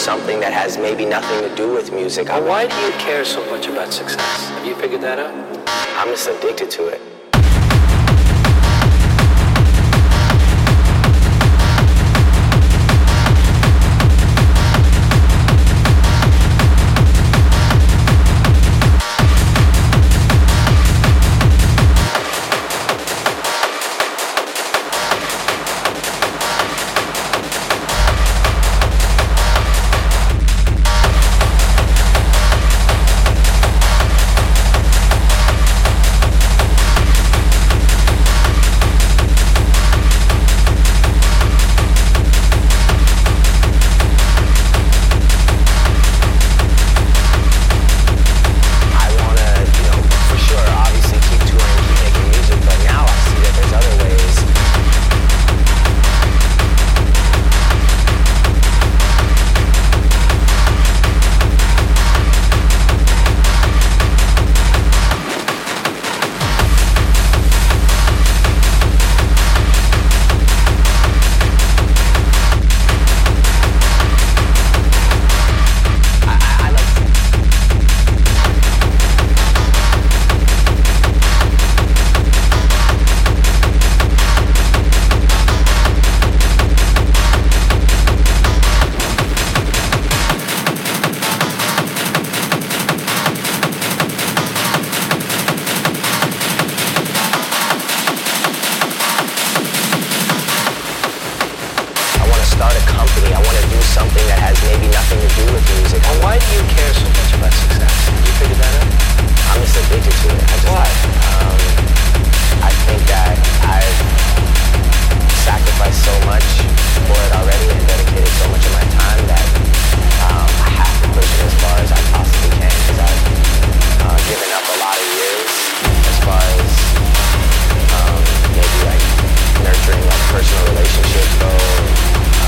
something that has maybe nothing to do with music. Well, why do you care so much about success? Have you figured that out? I'm just addicted to it. to I want to do something that has maybe nothing to do with music. And why do you care so much about success? Did you figure that out? I'm just addicted to it. I just, why? Um, I think that I've sacrificed so much for it already and dedicated so much of my time that um, I have to push it as far as I possibly can because I've uh, given up a lot of years as far as um, maybe like nurturing like personal relationships though.